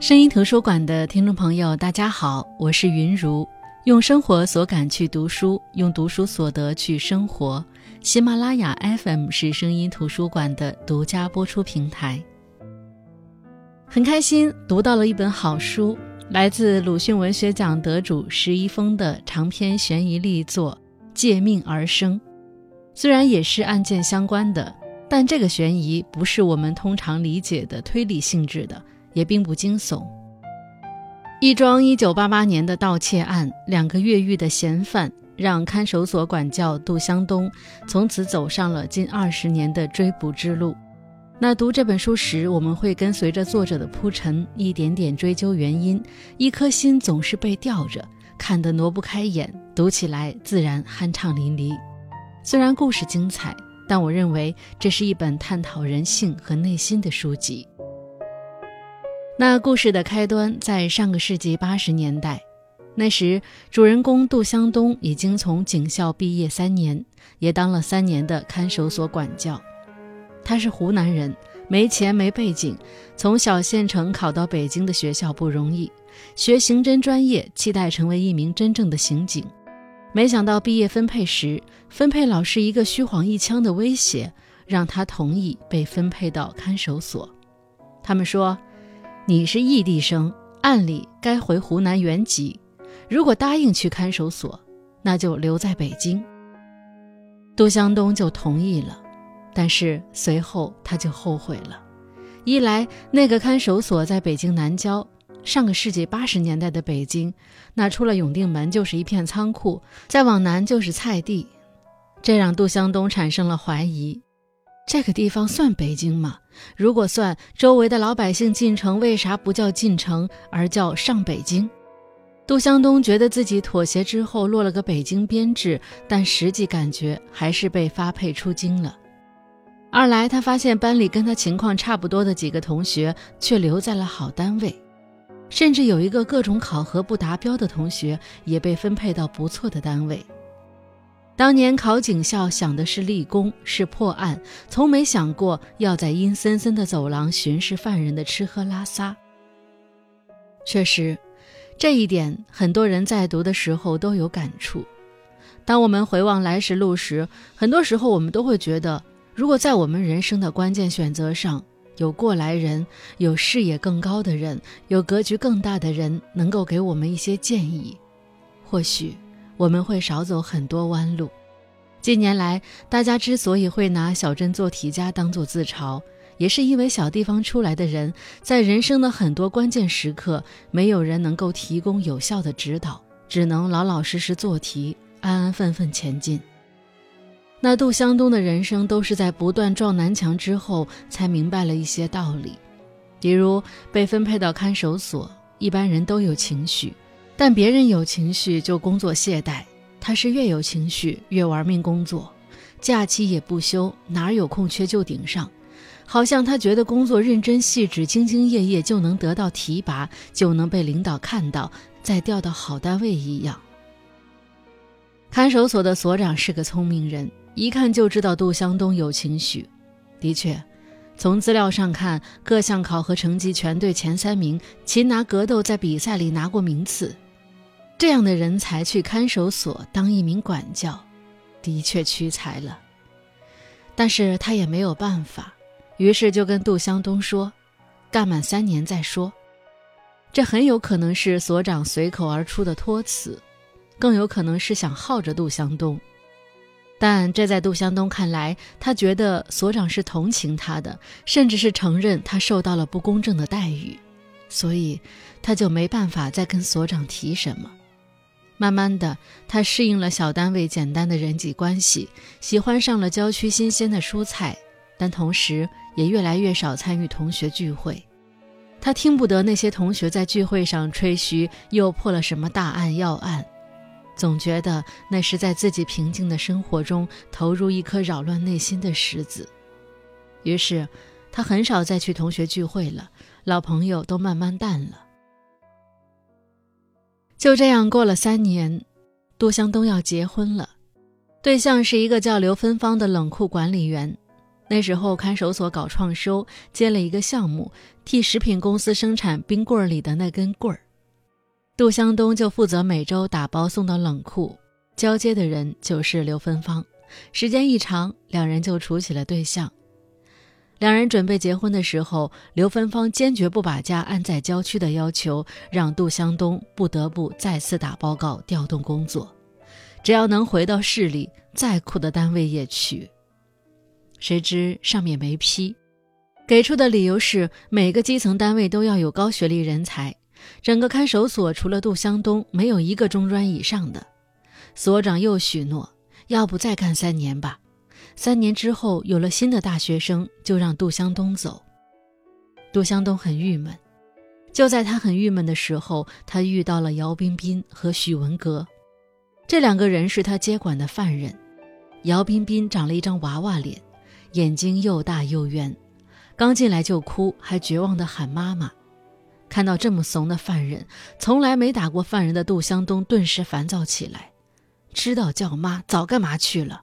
声音图书馆的听众朋友，大家好，我是云如，用生活所感去读书，用读书所得去生活。喜马拉雅 FM 是声音图书馆的独家播出平台。很开心读到了一本好书，来自鲁迅文学奖得主石一峰的长篇悬疑力作《借命而生》。虽然也是案件相关的，但这个悬疑不是我们通常理解的推理性质的。也并不惊悚。一桩1988年的盗窃案，两个越狱的嫌犯让看守所管教杜湘东从此走上了近二十年的追捕之路。那读这本书时，我们会跟随着作者的铺陈，一点点追究原因，一颗心总是被吊着，看得挪不开眼，读起来自然酣畅淋漓。虽然故事精彩，但我认为这是一本探讨人性和内心的书籍。那故事的开端在上个世纪八十年代，那时主人公杜湘东已经从警校毕业三年，也当了三年的看守所管教。他是湖南人，没钱没背景，从小县城考到北京的学校不容易，学刑侦专业，期待成为一名真正的刑警。没想到毕业分配时，分配老师一个虚晃一枪的威胁，让他同意被分配到看守所。他们说。你是异地生，按理该回湖南原籍。如果答应去看守所，那就留在北京。杜湘东就同意了，但是随后他就后悔了。一来，那个看守所在北京南郊，上个世纪八十年代的北京，那出了永定门就是一片仓库，再往南就是菜地，这让杜湘东产生了怀疑。这个地方算北京吗？如果算，周围的老百姓进城为啥不叫进城，而叫上北京？杜湘东觉得自己妥协之后落了个北京编制，但实际感觉还是被发配出京了。二来，他发现班里跟他情况差不多的几个同学却留在了好单位，甚至有一个各种考核不达标的同学也被分配到不错的单位。当年考警校想的是立功，是破案，从没想过要在阴森森的走廊巡视犯人的吃喝拉撒。确实，这一点很多人在读的时候都有感触。当我们回望来时路时，很多时候我们都会觉得，如果在我们人生的关键选择上，有过来人，有视野更高的人，有格局更大的人，能够给我们一些建议，或许。我们会少走很多弯路。近年来，大家之所以会拿小镇做题家当做自嘲，也是因为小地方出来的人，在人生的很多关键时刻，没有人能够提供有效的指导，只能老老实实做题，安安分分前进。那杜湘东的人生，都是在不断撞南墙之后，才明白了一些道理。比如被分配到看守所，一般人都有情绪。但别人有情绪就工作懈怠，他是越有情绪越玩命工作，假期也不休，哪有空缺就顶上，好像他觉得工作认真细致、兢兢业业就能得到提拔，就能被领导看到，再调到好单位一样。看守所的所长是个聪明人，一看就知道杜湘东有情绪。的确，从资料上看，各项考核成绩全队前三名，擒拿格斗在比赛里拿过名次。这样的人才去看守所当一名管教，的确屈才了。但是他也没有办法，于是就跟杜湘东说：“干满三年再说。”这很有可能是所长随口而出的托词，更有可能是想耗着杜湘东。但这在杜湘东看来，他觉得所长是同情他的，甚至是承认他受到了不公正的待遇，所以他就没办法再跟所长提什么。慢慢的，他适应了小单位简单的人际关系，喜欢上了郊区新鲜的蔬菜，但同时也越来越少参与同学聚会。他听不得那些同学在聚会上吹嘘又破了什么大案要案，总觉得那是在自己平静的生活中投入一颗扰乱内心的石子。于是，他很少再去同学聚会了，老朋友都慢慢淡了。就这样过了三年，杜湘东要结婚了，对象是一个叫刘芬芳的冷库管理员。那时候看守所搞创收，接了一个项目，替食品公司生产冰棍里的那根棍儿。杜湘东就负责每周打包送到冷库，交接的人就是刘芬芳。时间一长，两人就处起了对象。两人准备结婚的时候，刘芬芳坚决不把家安在郊区的要求，让杜湘东不得不再次打报告调动工作，只要能回到市里，再苦的单位也去。谁知上面没批，给出的理由是每个基层单位都要有高学历人才，整个看守所除了杜湘东，没有一个中专以上的。所长又许诺，要不再干三年吧。三年之后有了新的大学生，就让杜湘东走。杜湘东很郁闷，就在他很郁闷的时候，他遇到了姚彬彬和许文革，这两个人是他接管的犯人。姚彬彬长了一张娃娃脸。眼睛又大又圆，刚进来就哭，还绝望地喊妈妈。看到这么怂的犯人，从来没打过犯人的杜湘东顿时烦躁起来，知道叫妈早干嘛去了。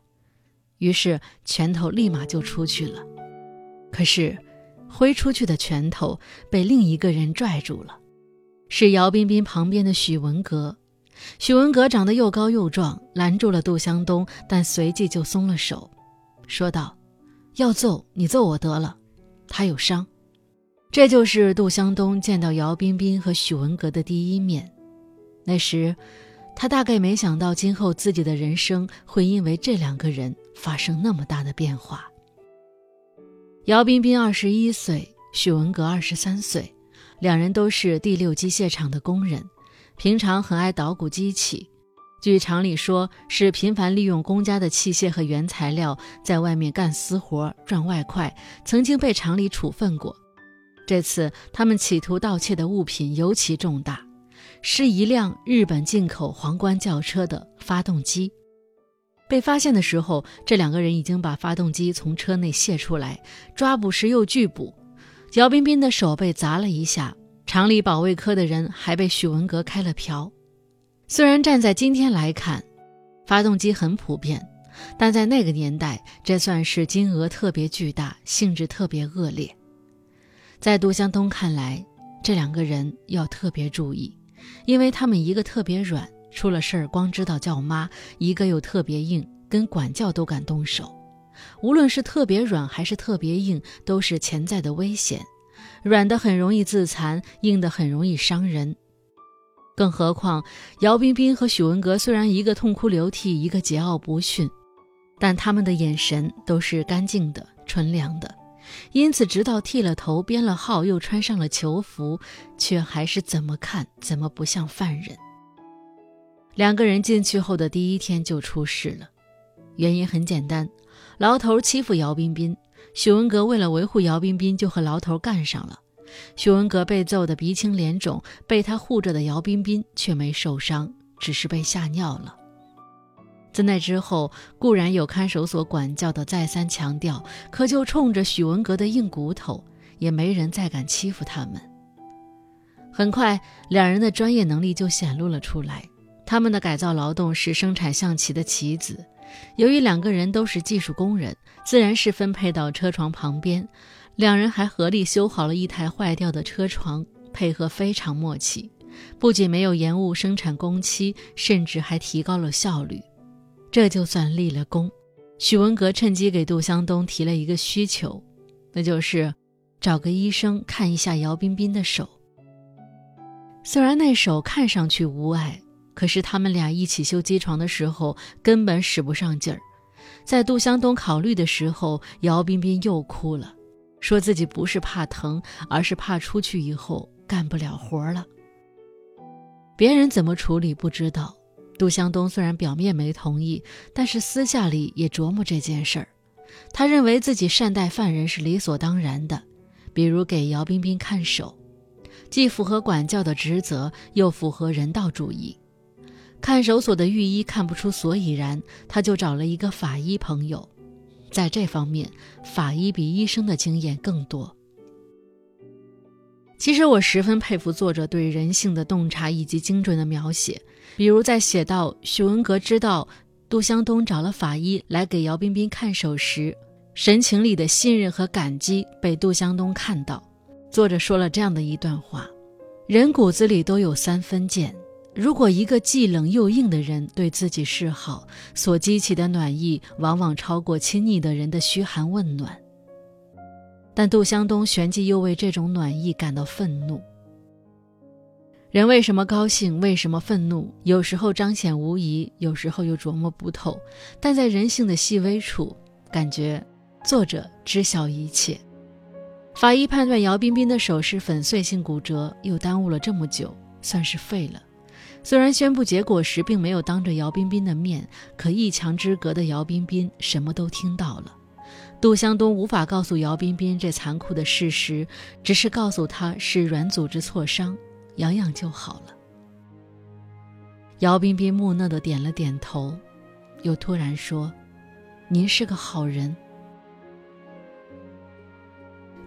于是拳头立马就出去了。可是挥出去的拳头被另一个人拽住了，是姚彬彬旁边的许文革。许文革长得又高又壮，拦住了杜湘东，但随即就松了手，说道。要揍你揍我得了，他有伤。这就是杜湘东见到姚彬彬和许文革的第一面。那时，他大概没想到今后自己的人生会因为这两个人发生那么大的变化。姚彬彬二十一岁，许文革二十三岁，两人都是第六机械厂的工人，平常很爱捣鼓机器。据厂里说，是频繁利用公家的器械和原材料，在外面干私活赚外快，曾经被厂里处分过。这次他们企图盗窃的物品尤其重大，是一辆日本进口皇冠轿车的发动机。被发现的时候，这两个人已经把发动机从车内卸出来，抓捕时又拒捕。姚彬彬的手被砸了一下，厂里保卫科的人还被许文革开了瓢。虽然站在今天来看，发动机很普遍，但在那个年代，这算是金额特别巨大、性质特别恶劣。在杜湘东看来，这两个人要特别注意，因为他们一个特别软，出了事儿光知道叫妈；一个又特别硬，跟管教都敢动手。无论是特别软还是特别硬，都是潜在的危险。软的很容易自残，硬的很容易伤人。更何况，姚彬彬和许文革虽然一个痛哭流涕，一个桀骜不驯，但他们的眼神都是干净的、纯良的。因此，直到剃了头、编了号、又穿上了囚服，却还是怎么看怎么不像犯人。两个人进去后的第一天就出事了，原因很简单：牢头欺负姚彬彬，许文革为了维护姚彬彬，就和牢头干上了。许文革被揍得鼻青脸肿，被他护着的姚彬彬却没受伤，只是被吓尿了。自那之后，固然有看守所管教的再三强调，可就冲着许文革的硬骨头，也没人再敢欺负他们。很快，两人的专业能力就显露了出来。他们的改造劳动是生产象棋的棋子，由于两个人都是技术工人，自然是分配到车床旁边。两人还合力修好了一台坏掉的车床，配合非常默契，不仅没有延误生产工期，甚至还提高了效率。这就算立了功。许文革趁机给杜湘东提了一个需求，那就是找个医生看一下姚彬彬的手。虽然那手看上去无碍，可是他们俩一起修机床的时候根本使不上劲儿。在杜湘东考虑的时候，姚彬彬又哭了。说自己不是怕疼，而是怕出去以后干不了活了。别人怎么处理不知道。杜湘东虽然表面没同意，但是私下里也琢磨这件事儿。他认为自己善待犯人是理所当然的，比如给姚彬彬看守，既符合管教的职责，又符合人道主义。看守所的御医看不出所以然，他就找了一个法医朋友。在这方面，法医比医生的经验更多。其实我十分佩服作者对人性的洞察以及精准的描写。比如在写到许文革知道杜湘东找了法医来给姚彬彬看守时，神情里的信任和感激被杜湘东看到。作者说了这样的一段话：人骨子里都有三分贱。如果一个既冷又硬的人对自己示好，所激起的暖意往往超过亲昵的人的嘘寒问暖。但杜湘东旋即又为这种暖意感到愤怒。人为什么高兴？为什么愤怒？有时候彰显无疑，有时候又琢磨不透。但在人性的细微处，感觉作者知晓一切。法医判断姚彬彬的手是粉碎性骨折，又耽误了这么久，算是废了。虽然宣布结果时并没有当着姚彬彬的面，可一墙之隔的姚彬彬什么都听到了。杜湘东无法告诉姚彬彬这残酷的事实，只是告诉他是软组织挫伤，养养就好了。姚彬彬木讷的点了点头，又突然说：“您是个好人。”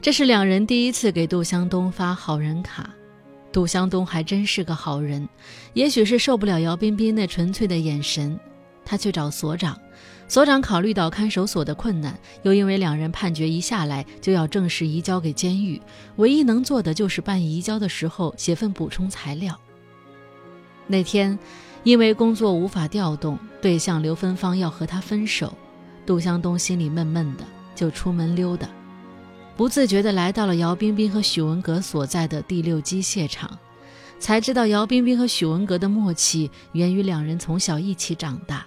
这是两人第一次给杜湘东发好人卡。杜湘东还真是个好人，也许是受不了姚彬彬那纯粹的眼神，他去找所长。所长考虑到看守所的困难，又因为两人判决一下来就要正式移交给监狱，唯一能做的就是办移交的时候写份补充材料。那天，因为工作无法调动，对象刘芬芳要和他分手，杜湘东心里闷闷的，就出门溜达。不自觉地来到了姚彬彬和许文革所在的第六机械厂，才知道姚彬彬和许文革的默契源于两人从小一起长大。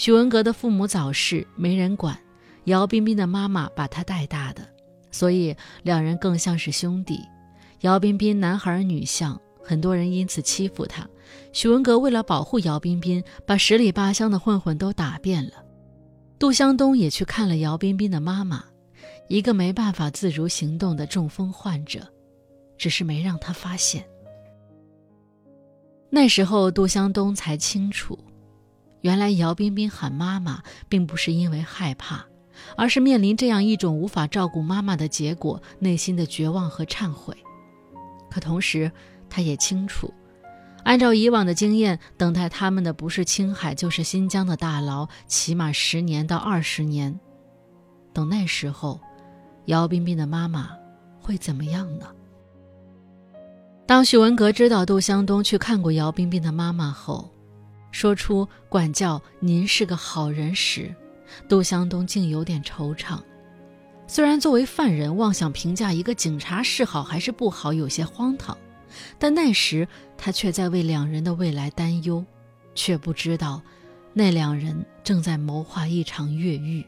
许文革的父母早逝，没人管，姚彬彬的妈妈把他带大的，所以两人更像是兄弟。姚彬彬男孩女相，很多人因此欺负他。许文革为了保护姚彬彬，把十里八乡的混混都打遍了。杜湘东也去看了姚彬彬的妈妈。一个没办法自如行动的中风患者，只是没让他发现。那时候，杜湘东才清楚，原来姚彬彬喊妈妈，并不是因为害怕，而是面临这样一种无法照顾妈妈的结果，内心的绝望和忏悔。可同时，他也清楚，按照以往的经验，等待他们的不是青海，就是新疆的大牢，起码十年到二十年。等那时候。姚彬彬的妈妈会怎么样呢？当许文革知道杜湘东去看过姚彬彬的妈妈后，说出管教您是个好人时，杜湘东竟有点惆怅。虽然作为犯人妄想评价一个警察是好还是不好有些荒唐，但那时他却在为两人的未来担忧，却不知道那两人正在谋划一场越狱。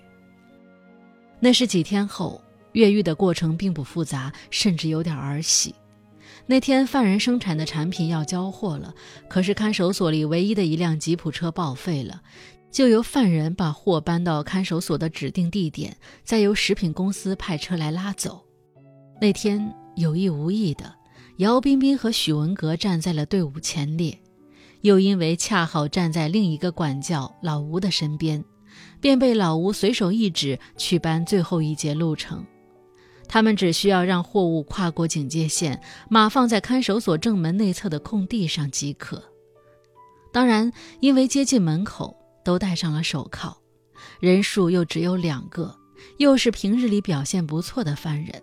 那是几天后。越狱的过程并不复杂，甚至有点儿戏。那天犯人生产的产品要交货了，可是看守所里唯一的一辆吉普车报废了，就由犯人把货搬到看守所的指定地点，再由食品公司派车来拉走。那天有意无意的，姚彬彬和许文革站在了队伍前列，又因为恰好站在另一个管教老吴的身边，便被老吴随手一指去搬最后一节路程。他们只需要让货物跨过警戒线，码放在看守所正门内侧的空地上即可。当然，因为接近门口，都戴上了手铐，人数又只有两个，又是平日里表现不错的犯人。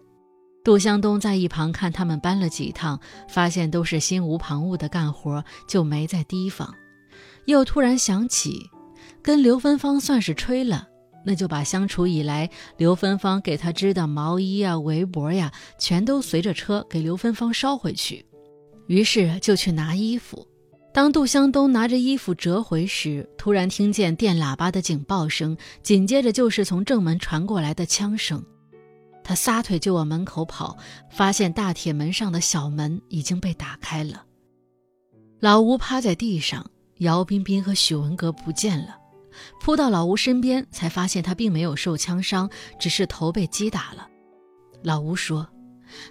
杜湘东在一旁看他们搬了几趟，发现都是心无旁骛的干活，就没再提防。又突然想起，跟刘芬芳算是吹了。那就把相处以来刘芬芳给他织的毛衣啊、围脖呀，全都随着车给刘芬芳捎回去。于是就去拿衣服。当杜湘东拿着衣服折回时，突然听见电喇叭的警报声，紧接着就是从正门传过来的枪声。他撒腿就往门口跑，发现大铁门上的小门已经被打开了。老吴趴在地上，姚彬彬和许文革不见了。扑到老吴身边，才发现他并没有受枪伤，只是头被击打了。老吴说：“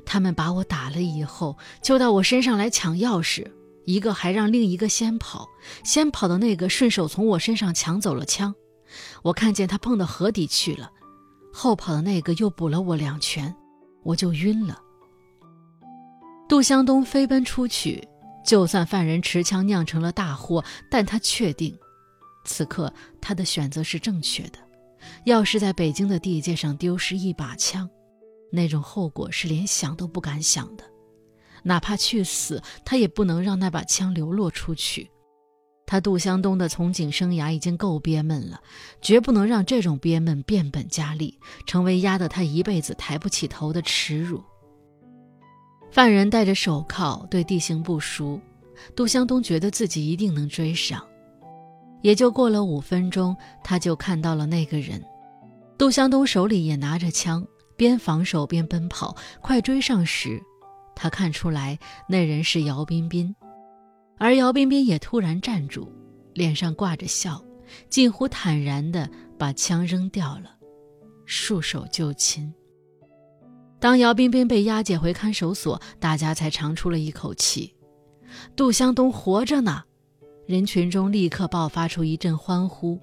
他们把我打了以后，就到我身上来抢钥匙，一个还让另一个先跑，先跑的那个顺手从我身上抢走了枪。我看见他碰到河底去了，后跑的那个又补了我两拳，我就晕了。”杜湘东飞奔出去，就算犯人持枪酿成了大祸，但他确定。此刻，他的选择是正确的。要是在北京的地界上丢失一把枪，那种后果是连想都不敢想的。哪怕去死，他也不能让那把枪流落出去。他杜湘东的从警生涯已经够憋闷了，绝不能让这种憋闷变本加厉，成为压得他一辈子抬不起头的耻辱。犯人戴着手铐，对地形不熟，杜湘东觉得自己一定能追上。也就过了五分钟，他就看到了那个人。杜湘东手里也拿着枪，边防守边奔跑。快追上时，他看出来那人是姚彬彬，而姚彬彬也突然站住，脸上挂着笑，近乎坦然地把枪扔掉了，束手就擒。当姚彬彬被押解回看守所，大家才长出了一口气。杜湘东活着呢！人群中立刻爆发出一阵欢呼。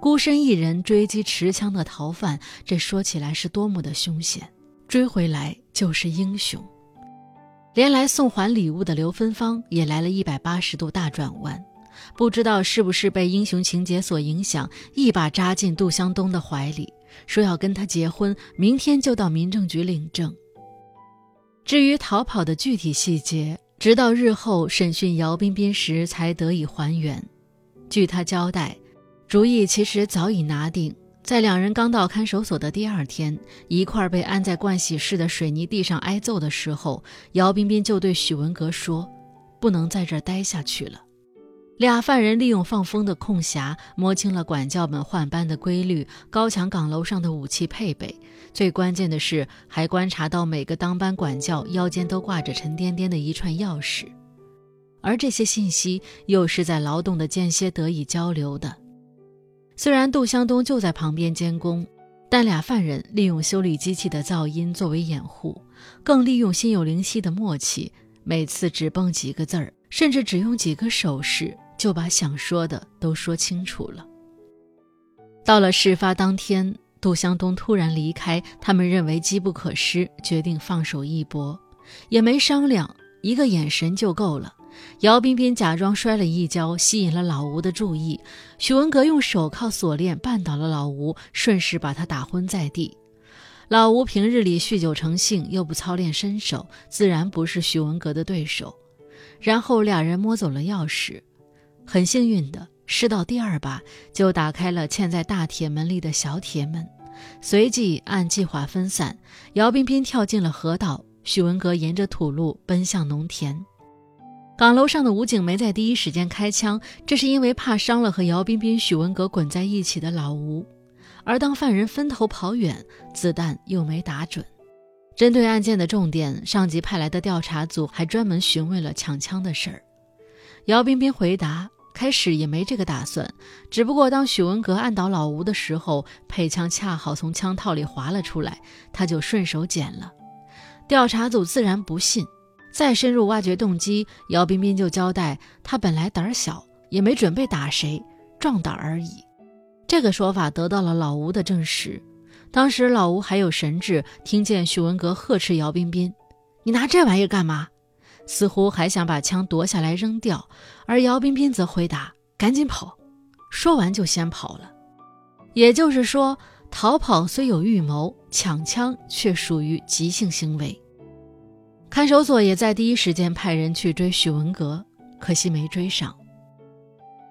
孤身一人追击持枪的逃犯，这说起来是多么的凶险，追回来就是英雄。连来送还礼物的刘芬芳也来了一百八十度大转弯，不知道是不是被英雄情节所影响，一把扎进杜湘东的怀里。说要跟他结婚，明天就到民政局领证。至于逃跑的具体细节，直到日后审讯姚彬彬时才得以还原。据他交代，主意其实早已拿定，在两人刚到看守所的第二天，一块被安在盥洗室的水泥地上挨揍的时候，姚彬彬就对许文革说：“不能在这儿待下去了。”俩犯人利用放风的空暇，摸清了管教们换班的规律，高墙岗楼上的武器配备。最关键的是，还观察到每个当班管教腰间都挂着沉甸甸的一串钥匙，而这些信息又是在劳动的间歇得以交流的。虽然杜湘东就在旁边监工，但俩犯人利用修理机器的噪音作为掩护，更利用心有灵犀的默契，每次只蹦几个字儿，甚至只用几个手势。就把想说的都说清楚了。到了事发当天，杜湘东突然离开，他们认为机不可失，决定放手一搏，也没商量，一个眼神就够了。姚彬彬假装摔了一跤，吸引了老吴的注意。许文革用手铐锁链绊倒了老吴，顺势把他打昏在地。老吴平日里酗酒成性，又不操练身手，自然不是许文革的对手。然后俩人摸走了钥匙。很幸运的，试到第二把就打开了嵌在大铁门里的小铁门，随即按计划分散。姚彬彬跳进了河道，许文革沿着土路奔向农田。岗楼上的武警没在第一时间开枪，这是因为怕伤了和姚彬彬、许文革滚在一起的老吴。而当犯人分头跑远，子弹又没打准。针对案件的重点，上级派来的调查组还专门询问了抢枪的事儿。姚彬彬回答：“开始也没这个打算，只不过当许文革按倒老吴的时候，配枪恰好从枪套里滑了出来，他就顺手捡了。”调查组自然不信，再深入挖掘动机，姚彬彬就交代：“他本来胆小，也没准备打谁，壮胆而已。”这个说法得到了老吴的证实。当时老吴还有神智，听见许文革呵斥姚彬彬：“你拿这玩意干嘛？”似乎还想把枪夺下来扔掉，而姚彬彬则回答：“赶紧跑！”说完就先跑了。也就是说，逃跑虽有预谋，抢枪却属于即兴行为。看守所也在第一时间派人去追许文革，可惜没追上。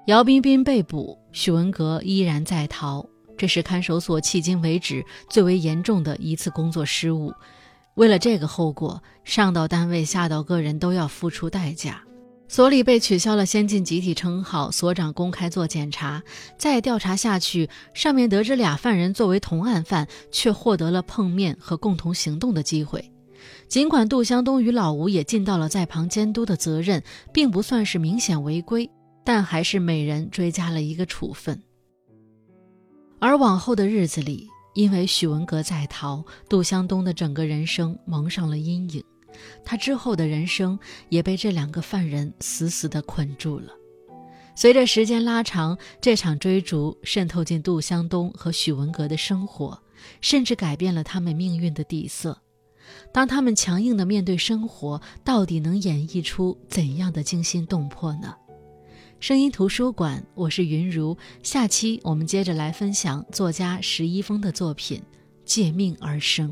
姚彬彬被捕，许文革依然在逃，这是看守所迄今为止最为严重的一次工作失误。为了这个后果，上到单位，下到个人，都要付出代价。所里被取消了先进集体称号，所长公开做检查。再调查下去，上面得知俩犯人作为同案犯，却获得了碰面和共同行动的机会。尽管杜湘东与老吴也尽到了在旁监督的责任，并不算是明显违规，但还是每人追加了一个处分。而往后的日子里，因为许文革在逃，杜湘东的整个人生蒙上了阴影，他之后的人生也被这两个犯人死死地捆住了。随着时间拉长，这场追逐渗透进杜湘东和许文革的生活，甚至改变了他们命运的底色。当他们强硬地面对生活，到底能演绎出怎样的惊心动魄呢？声音图书馆，我是云如。下期我们接着来分享作家石一峰的作品《借命而生》。